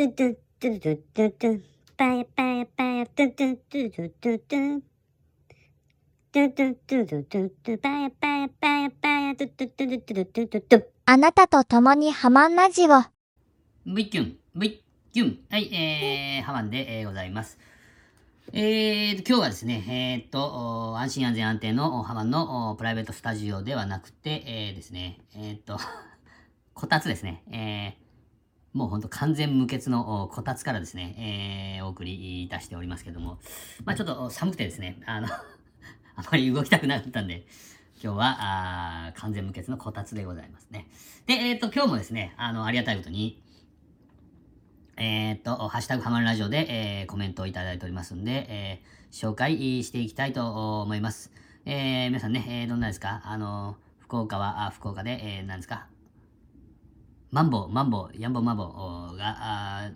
ドゥドゥドゥドゥドゥドゥパヤパヤパヤドゥドゥドゥドゥドゥドゥドゥドゥドゥドゥドゥドゥパヤパヤパヤパヤドゥドゥドゥドゥドゥドゥドゥドゥあなたと共にハマンラジオ。V キュン、V キュン。はい、えー、ハマンで、えーございます。えーと、今日はですね、えーっと、安心安全安定のハマンのプライベートスタジオではなくて、えーですね、えーっと、こたつですね、えー、もうほんと完全無欠のこたつからですね、えー、お送りいたしておりますけども、まあちょっと寒くてですね、あの、あまり動きたくなかったんで、今日は、あ完全無欠のこたつでございますね。で、えーっと、今日もですね、あの、ありがたいことに、えーっと、ハッシュタグハマるラジオで、えーコメントをいただいておりますんで、えー紹介していきたいと思います。えー皆さんね、えーどんなですか？あの、福岡は、あ福岡で、えー何ですか？マンボウ、マンボウ、ヤンボウマンボウが、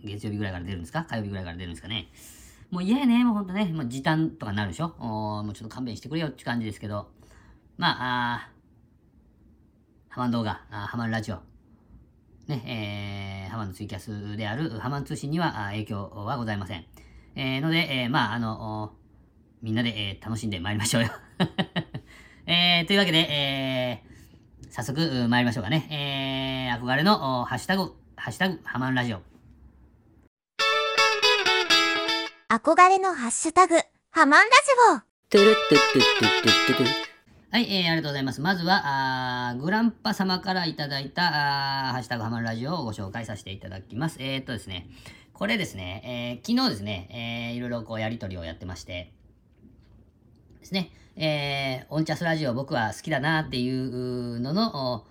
月曜日ぐらいから出るんですか？火曜日ぐらいから出るんですかね？もう嫌やね、もうほんとね、もう時短とかなるでしょ？おもうちょっと勘弁してくれよって感じですけど、まあ、あハマン動画、あハマるラジオ、ね、えー、ハマンのツイキャスであるハマン通信には影響はございません。えー、ので、えー、まあ、あの、みんなで、えー楽しんで参りましょうよ。えー、というわけで、えー、早速、う参りましょうかね。えー、憧れの、おハッシュタグ、ハッシュタグ、ハマンラジオ。憧れのハッシュタグ、ハマンラジトゥルットゥットゥットゥットゥットゥトゥはい、えー、ありがとうございます。まずは、あーグランパ様からいただいた、あーハッシュタグハマるラジオをご紹介させていただきます。えー、っとですね、これですね、えー昨日ですね、えー、いろいろこうやりとりをやってまして、ですね、えー、オンチャスラジオ僕は好きだなっていうのの、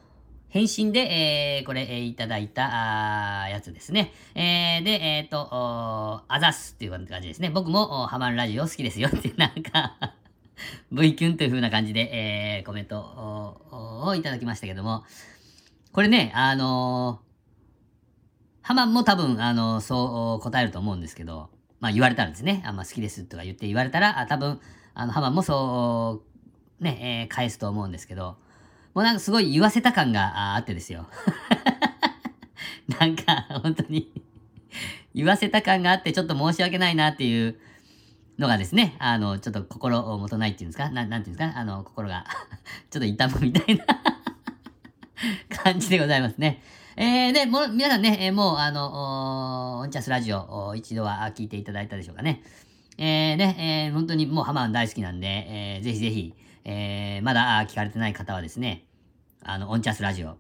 返信で、えー、これ、えーいただいた、あやつですね。えー、で、えーっと、あざすっていう感じですね。僕も、ハマるラジオ好きですよって、なんか、V キュンという風な感じで、えー、コメントをいただきましたけども、これね、あのーハマンも多分、あのそう答えると思うんですけど、まあ言われたらですね、あんま好きですとか言って言われたら、あ多分、あの、ハマもそう、ね、えー返すと思うんですけど、もうなんかすごい言わせた感があってですよ。なんか、本当に言わせた感があって、ちょっと申し訳ないなっていうのがですね、あの、ちょっと心をもとないっていうんですか？ななんていうんですか？あの、心が ちょっと痛むみたいな 感じでございますね。えー、で、も、皆さんね、えーもう、あの、オンチャスラジオ、一度は聞いていただいたでしょうかね。えー、ね、えー、本当にもうハマン大好きなんで、えー、ぜひぜひ、えー、まだ聞かれてない方はですね、あの、オンチャスラジオ、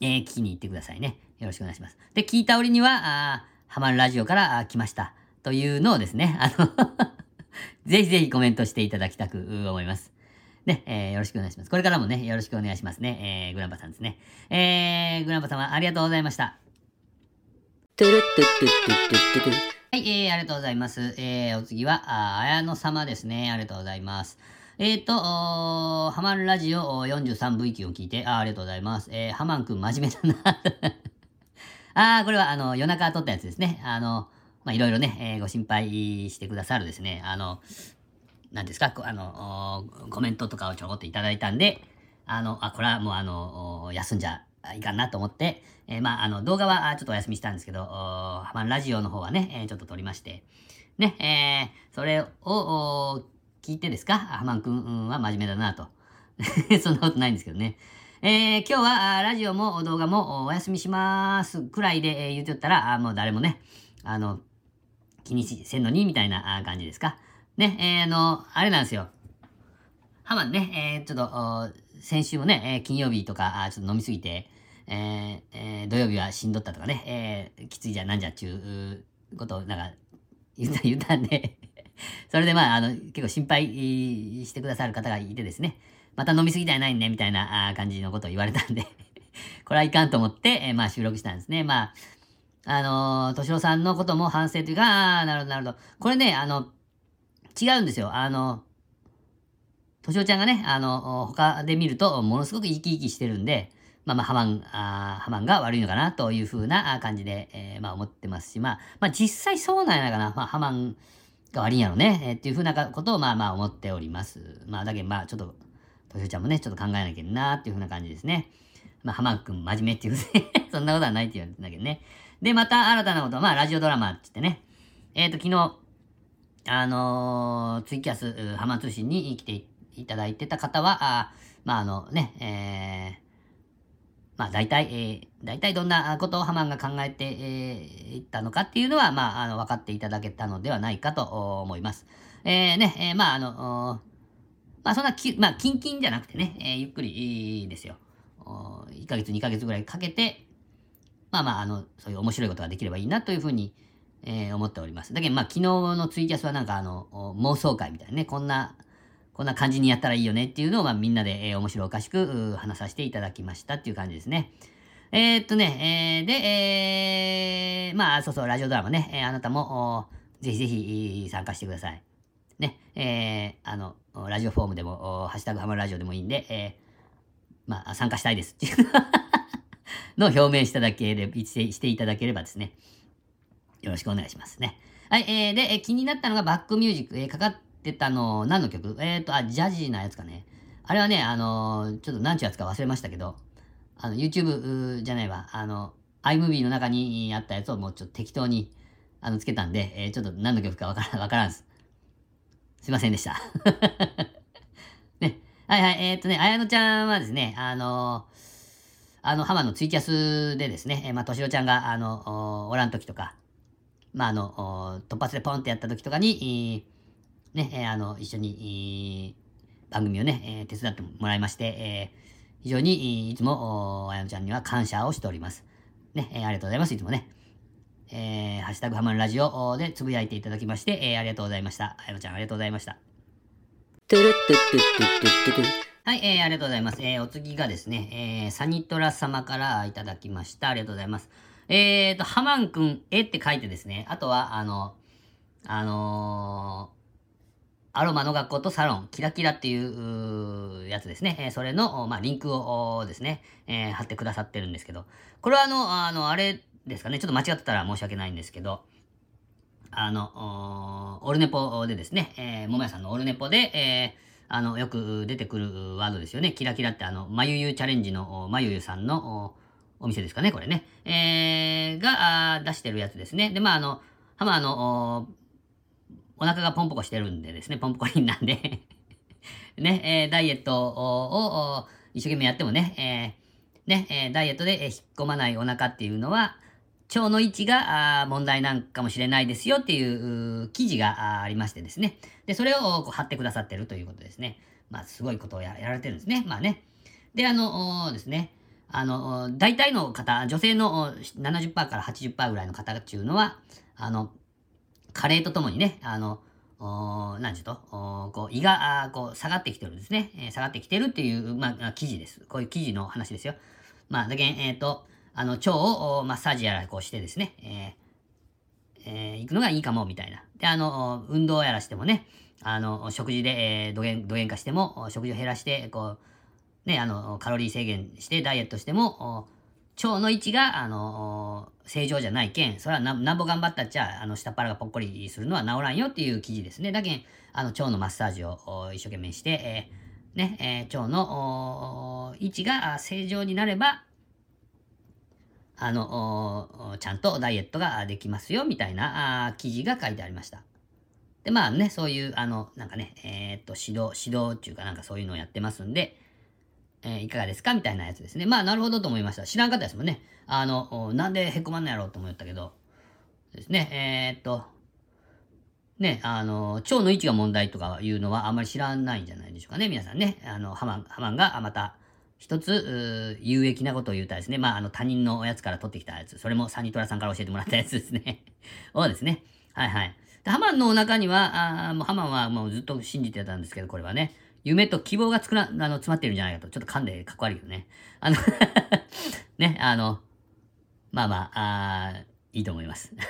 えー、聞きに行ってくださいね。よろしくお願いします。で、聞いた折には、あハマンラジオから来ました。というのをですね、あの ぜひぜひコメントしていただきたく思います。ね、えーよろしくお願いします。これからもね、よろしくお願いしますね。えー、グランパさんですね。えー、グランパ様、ありがとうございました。トゥルットゥットゥットゥットゥはい、えー、ありがとうございます。えー、お次は、あ綾野様ですね。ありがとうございます。えーと、おーハマンラジオ 43V 級を聞いて、あありがとうございます。えー、ハマンくん真面目だな。あー、これは、あの、夜中撮ったやつですね。あの、まあ、いろいろね、えーご心配してくださるですね。あの、なんですか、あの、コメントとかをちょこっといただいたんで、あの、あ、これはもうあの、休んじゃいかんなと思って、えーまあ、あの、動画はちょっとお休みしたんですけど、おハマンラジオの方はね、えーちょっと撮りまして、ね、えーそれを、聞いてですか、ハマンくんは真面目だなと。そんなことないんですけどね。えー今日はラジオも動画もお休みしますくらいで、え言ってったら、あもう誰もね、あの、気にしせんのにみたいな感じですか？ね、えーあの、あれなんですよ。ハマンね、えーちょっと、先週もね、えー金曜日とか、ちょっと飲みすぎて、ええー土曜日はしんどったとかね、えーきついじゃなんじゃっちゅうことをなんか言った、言ったんで、それでまあ、あの、結構心配してくださる方がいてですね、また飲みすぎたやないね、みたいな感じのことを言われたんで、これはいかんと思って、えーまあ収録したんですね。まあ、あのー、敏郎さんのことも反省というか、あーなるほど、なるほど。これね、あの、違うんですよ。あの、敏夫ちゃんがね、あの、他で見ると、ものすごく生き生きしてるんで、まあまあ、ハマン、あハマンが悪いのかなというふうな感じで、えーまあ思ってますし、まあ、まあ実際そうなんやないかな。まあ、ハマンが悪いんやろね、えーっていうふうなことをまあまあ思っております。まあ、だけどまあ、ちょっと、敏夫ちゃんもね、ちょっと考えなきゃいけんなっていうふうな感じですね。まあ、浜くん真面目っていう そんなことはないって言われてんだけどね。で、また新たなこと、まあ、ラジオドラマって言ってね、えっ、ー、と、昨日、あのー、ツイキャス、浜通信に来ていただいてた方は、あまあ、あのね、えー、まあ、大体、えー、大体どんなことをハマンが考えてい、えー、ったのかっていうのは、まあ、あの、分かっていただけたのではないかと思います。えー、ね、えー、まあ、あの、まあ、そんなき、まあ、キンキンじゃなくてね、えー、ゆっくりですよ。1ヶ月、2ヶ月ぐらいかけて、まあまあ、あの、そういう面白いことができればいいなというふうに、えー、思っております。だけど、まあ、昨日のツイキャスはなんか、あの、妄想会みたいなね、こんな、こんな感じにやったらいいよねっていうのを、まあ、みんなで、えー、面白おかしく話させていただきましたっていう感じですね。えー、っとね、えー、で、えー、まあ、そうそう、ラジオドラマね、えー、あなたも、ぜひぜひ参加してください。ね、えー、あの、ラジオフォームでも、ハッシュタグハマるラジオでもいいんで、えー、まあ、参加したいですっていうのを表明しただけで、していただければですね、よろしくお願いしますね。はい、えー、で、えー、気になったのがバックミュージック、えー、かかってたの、何の曲？えっ、ー、と、あ、ジャジーなやつかね。あれはね、あの、ちょっと何ちゅうやつか忘れましたけど、あの、YouTube じゃないわ、あの、iMovie の中にあったやつをもうちょっと適当に、あの、つけたんで、えー、ちょっと何の曲かわからん、わからんす。すいませんでした。ね。はいはい、えっ、ー、とね、あやのちゃんはですね、あの、あの、浜のツイキャスでですね、えー、まあ、としろちゃんが、あの、おらん時とか、まあ、あの、突発でポンってやった時とかに、えー、ねあの、一緒に、番組をね、えー、手伝ってもらいまして、えー、非常にいつも、あやのちゃんには感謝をしております。ね、えー、ありがとうございます。いつもね。えー、ハッシュタグハマるラジオでつぶやいていただきまして、えー、ありがとうございました。あやのちゃん、ありがとうございました。はい、えー、ありがとうございます。えー、お次がですね、えー、サニトラ様からいただきました。ありがとうございます。えーと、ハマンくん、えって書いてですね、あとは、あの、あのー、アロマの学校とサロン、キラキラっていうやつですね。え、それの、まあ、リンクをですね、えー、貼ってくださってるんですけど、これはあの、あの、あれですかね、ちょっと間違ってたら申し訳ないんですけど、あの、オルネポでですね、えー、ももやさんのオルネポで、えー、あの、よく出てくるワードですよね。キラキラってあの、まゆゆチャレンジのまゆゆさんのお店ですかね、これね。えー、が出してるやつですね。で、まあ、あの、ハマーのお腹がポンポコしてるんでですね、ポンポコリンなんで ね、えー、ダイエットを一生懸命やってもね、えー、ね、えー、ダイエットで引っ込まないお腹っていうのは、腸の位置が問題なんかもしれないですよっていう記事がありましてですね。で、それを貼ってくださってるということですね。まあ、すごいことをやられてるんですね。まあね。で、あのですね。あの、大体の方、女性の70%から80%ぐらいの方っていうのは、あの、加齢とともにね、あの、何ちゅうと、こう胃がこう下がってきてるんですね、えー、下がってきてるっていう、まあ、記事です。こういう記事の話ですよ。まあ、だけえっ、ー、と、あの、腸をマッサージやらこうしてですね、えー、えー、行くのがいいかも、みたいな。で、あの、運動やらしてもね、あの、食事で、えー、土源、土源化しても、食事を減らして、こう、ね、あの、カロリー制限してダイエットしても、腸の位置が、あの、正常じゃないけん、それはなんぼ頑張ったっちゃ、あの、下っ腹がぽっこりするのは治らんよっていう記事ですね。だけん、あの、腸のマッサージを一生懸命して、えー、ね、えー、腸の位置が正常になれば、あの、ちゃんとダイエットができますよ、みたいな記事が書いてありました。で、まあね、そういう、あの、なんかね、え、っと、指導、指導っていうかなんかそういうのをやってますんで、え、いかがですか？みたいなやつですね。まあ、なるほどと思いました。知らんかったですもんね。あの、なんでへこまんのやろうと思ったけど、ですね、えー、っと、ね、あの、腸の位置が問題とかいうのはあんまり知らないんじゃないでしょうかね、皆さんね。あの、ハマン、ハマンがまた、一つ、有益なことを言うたですね。まあ、あの、他人のおやつから取ってきたやつ。それもサニトラさんから教えてもらったやつですね。をですね。はいはい。ハマンのお腹には、あもうハマンはもうずっと信じてたんですけど、これはね。夢と希望がつくな、あの、詰まってるんじゃないかと。ちょっと噛んでかっこ悪いよね。あの ね、あの、まあまあ、あいいと思います。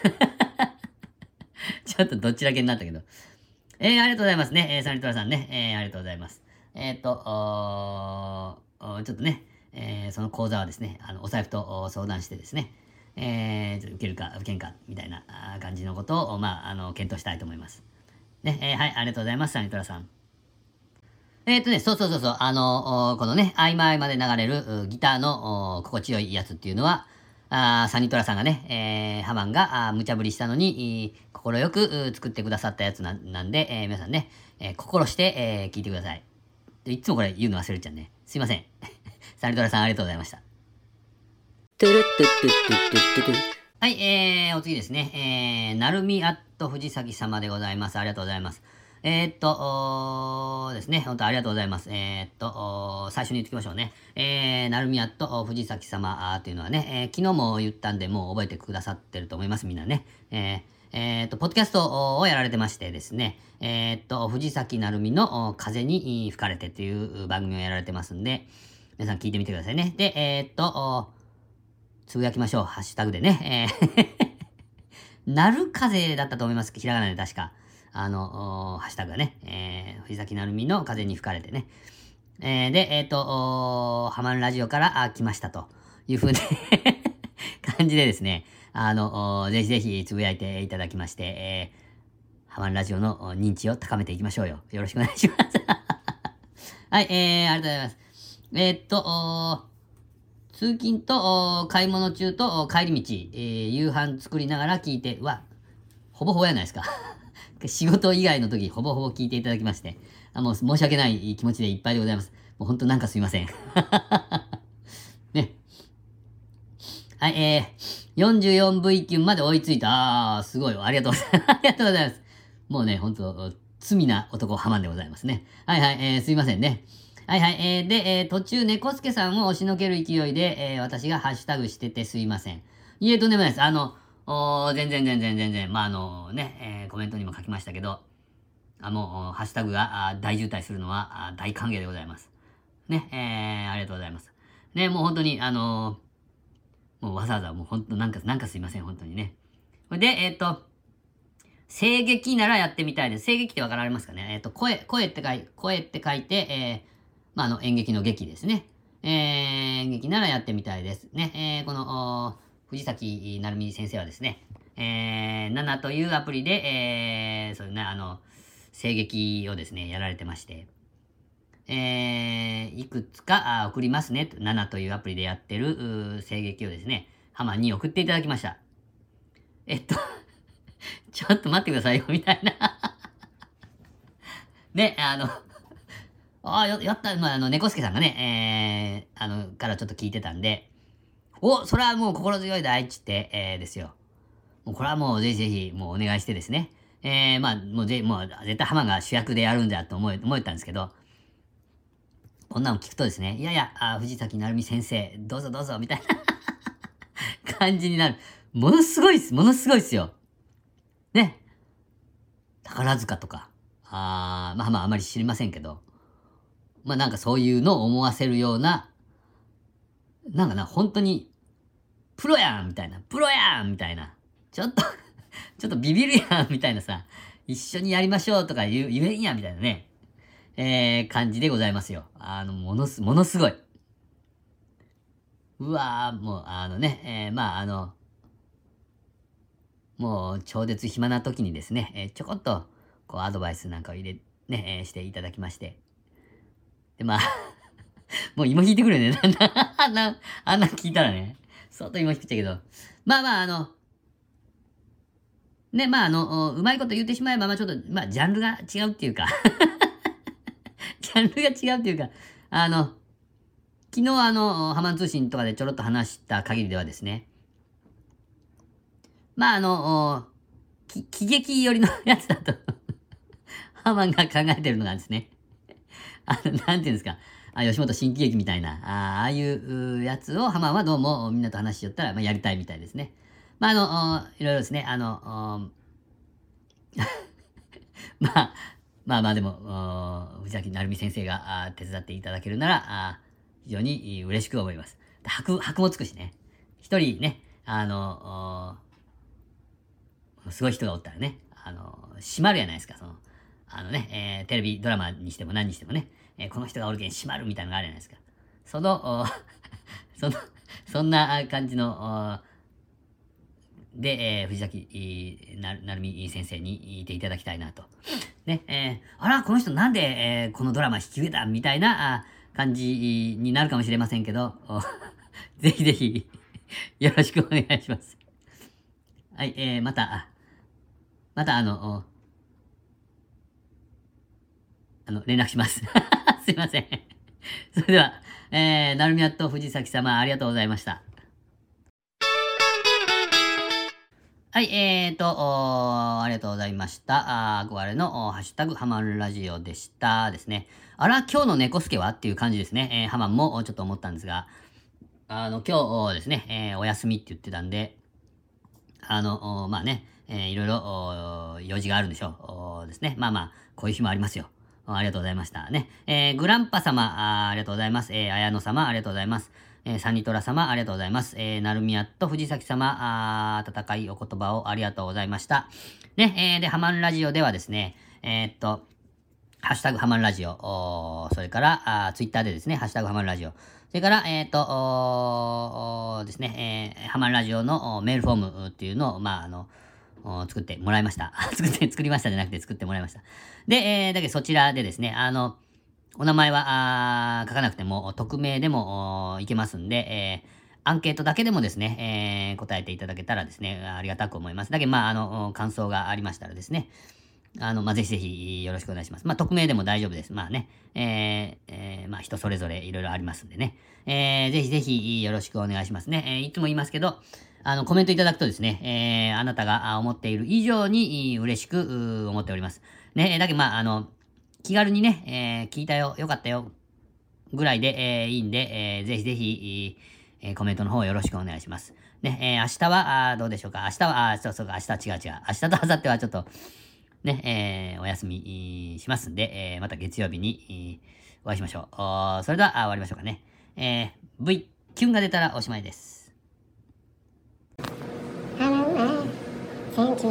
ちょっとどっちだけになったけど。えー、ありがとうございますね。えー、サニトラさんね。えー、ありがとうございます。えっ、ー、と、ちょっとね、えー、その講座はですね、あのお財布と相談してですね、えー、受けるか受けんかみたいな感じのことを、まあ、あの検討したいと思います。ね、えー、はい、ありがとうございます、サニトラさん。えっ、とね、そうそうそうそう、あの、このね、合間合間で流れるギターの心地よいやつっていうのは、あサニトラさんがね、えー、ハマンが無茶ぶりしたのに、心よく作ってくださったやつなんで、えー、皆さんね、えー、心して、えー、聞いてください。いつもこれ言うの忘れちゃうね。すいません。サニトラさんありがとうございました。はい、えー、お次ですね。えー、なるみアット藤崎様でございます。ありがとうございます。えー、っと、ですね、本当ありがとうございます。えー、っと、最初に言ってきましょうね。えー、なるみやと藤崎様というのはね、えー、昨日も言ったんで、もう覚えてくださってると思います、みんなね。えーえ、っと、ポッドキャストをやられてましてですね、え、っと、藤崎なるみの風に吹かれてという番組をやられてますんで、皆さん聞いてみてくださいね。で、え、っと、つぶやきましょう。ハッシュタグでね。えー なる風だったと思います。ひらがなで確か。あの、ハッシュタグがね、えー、藤崎なるみの風に吹かれてね。えー、で、えっ、ー、と、ハマンラジオからあ来ましたという風で 感じでですね、あの、ぜひぜひつぶやいていただきまして、えー、ハマンラジオの認知を高めていきましょうよ。よろしくお願いします はい、えー、ありがとうございます。えー、っと、通勤と買い物中と帰り道、えー、夕飯作りながら聞いて、は、ほぼほぼやないですか仕事以外の時、ほぼほぼ聞いていただきまして、あもう申し訳ない気持ちでいっぱいでございます。もう本当なんかすいません。ね。はい、えー、44V 級まで追いついた。あー、すごい。ありがとうございます。ありがとうございます。もうね、本当罪な男ハマンでございますね。はいはい、えー、すいませんね。はいはい、えー、で、えー、途中、猫助さんを押しのける勢いで、えー、私がハッシュタグしててすいません。いえ、とんでもないです。あの、お全然全然全然、まあ、あのね、えー、コメントにも書きましたけど、あもう、ハッシュタグが大渋滞するのは大歓迎でございます。ね、えー、ありがとうございます。ね、もう本当に、あのー、もうわざわざもう本当なんか、なんかすいません、本当にね。で、えっ、ー、と、声劇ならやってみたいです。声劇ってわかられますかねえっ、ー、と、声、声って書いて、声って書いて、えー、まあ、あの、演劇の劇ですね。えー、演劇ならやってみたいです。ね、えー、この、藤崎成美先生はですね、えー、7というアプリで、えー、そういうね、あの、声劇をですね、やられてまして、えー、いくつか送りますね、7というアプリでやってる声劇をですね、ハマに送っていただきました。えっと ちょっと待ってくださいよ、みたいな ね、あのああ、やった、まあ、あの、猫助さんがね、えー、あの、からちょっと聞いてたんで、お、それはもう心強いだいっちって、えー、ですよ。もうこれはもうぜひぜひもうお願いしてですね。えー、まあ、もうぜ、もう絶対浜が主役でやるんだと思え、思えたんですけど、こんなの聞くとですね、いやいや、あ藤崎成美先生、どうぞどうぞ、みたいな 感じになる。ものすごいっす、ものすごいっすよ。ね。宝塚とか、あまあまああまり知りませんけど、まあなんかそういうのを思わせるようななんかな、本当に、プロやんみたいな、プロやんみたいな、ちょっと ちょっとビビるやんみたいなさ、一緒にやりましょうとか言言えんやみたいなね、えー、感じでございますよ。あの、ものす、ものすごい。うわー、もう、あのね、えー、まあ、あの、もう、超絶暇な時にですね、えー、ちょこっと、こう、アドバイスなんかを入れ、ね、えー、していただきまして。で、まあ もう芋引いてくるよね。あんな、あんな聞いたらね。相当芋引くっちゃけど。まあまあ、あの、ね、まああの、うまいこと言ってしまえば、まあちょっと、まあジャンルが違うっていうか。ジャンルが違うっていうか、あの、昨日あの、ハマン通信とかでちょろっと話した限りではですね、まああの、喜劇寄りのやつだと。ハマンが考えてるのがですね、あの、なんていうんですか、あ吉本新喜劇みたいな、ああいうやつを浜はどうもみんなと話しよったら、まあ、やりたいみたいですね。まあ、あの、いろいろですね、あの、まあ、まあまあでも、藤崎成美先生が手伝っていただけるなら、あ非常に嬉しく思います。箔、箔もつくしね。一人ね、あの、すごい人がおったらね、あの、閉まるやないですか、その、あのね、えー、テレビドラマにしても何にしてもね、え、この人がおるけん閉まるみたいなのがあるじゃないですか。その、その、そんな感じの、で、えー、藤崎ななるみ先生にいていただきたいなと。ね、えー、あら、この人なんで、えー、このドラマ引き受けたみたいな感じになるかもしれませんけど、ぜひぜひ、よろしくお願いします。はい、えー、また、またあの、あの、連絡します。すいません。それでは、えー、なるみやと藤崎様、ありがとうございました。はい、えーと、ありがとうございました。あ憧れのハッシュタグハマンラジオでしたですね。あら、今日の猫助はっていう感じですね。えー、ハマンもちょっと思ったんですが、あの、今日ですね、えー、お休みって言ってたんで、あの、まあね、えー、いろいろ用事があるんでしょうですね。まあまあ、こういう日もありますよ。ありがとうございましたね。えー、グランパ様あ、ありがとうございます。えー、綾野様、ありがとうございます。えー、サニトラ様、ありがとうございます。えー、ナルミアと藤崎様、あ温かいお言葉をありがとうございました。ね、えー、で、ハマンラジオではですね、えー、っと、ハッシュタグハマンラジオ、それから、あツイッターでですね、ハッシュタグハマンラジオ、それから、えっ、ー、と、ですね、えー、ハマンラジオのメールフォームっていうのを、まあ、あの、作ってもらいました。作って、作りましたじゃなくて作ってもらいました。で、えー、だけどそちらでですね、あの、お名前は書かなくても、匿名でもいけますんで、えー、アンケートだけでもですね、えー、答えていただけたらですね、ありがたく思います。だけど、まあ、あの、感想がありましたらですね、あの、まあ、ぜひぜひよろしくお願いします。まあ、匿名でも大丈夫です。まあね、えー、えー、まあ、人それぞれいろいろありますんでね、えー、ぜひぜひよろしくお願いしますね。えー、いつも言いますけど、あの、コメントいただくとですね、えー、あなたが思っている以上に嬉しく思っております。ね、だけど、まあ、あの、気軽にね、えー、聞いたよ、よかったよ、ぐらいで、えー、いいんで、えー、ぜひぜひ、えー、コメントの方よろしくお願いします。ね、えー、明日は、あどうでしょうか？明日は、あそうそうか、明日違う違う。明日と明後日はちょっと、ね、えー、お休みしますんで、えー、また月曜日に、お会いしましょう。それでは、終わりましょうかね。えー、V、キュンが出たらおしまいです。センチ